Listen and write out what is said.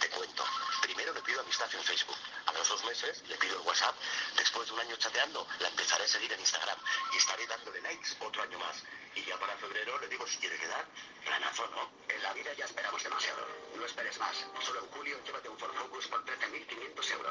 Te cuento. Primero le pido amistad en Facebook. A los dos meses le pido el WhatsApp. Después de un año chateando, la empezaré a seguir en Instagram. Y estaré dándole likes otro año más. Y ya para febrero le digo si quiere quedar. Planazo, ¿no? En la vida ya esperamos demasiado. No esperes más. Solo en julio llévate un Ford Focus por 13.500 euros.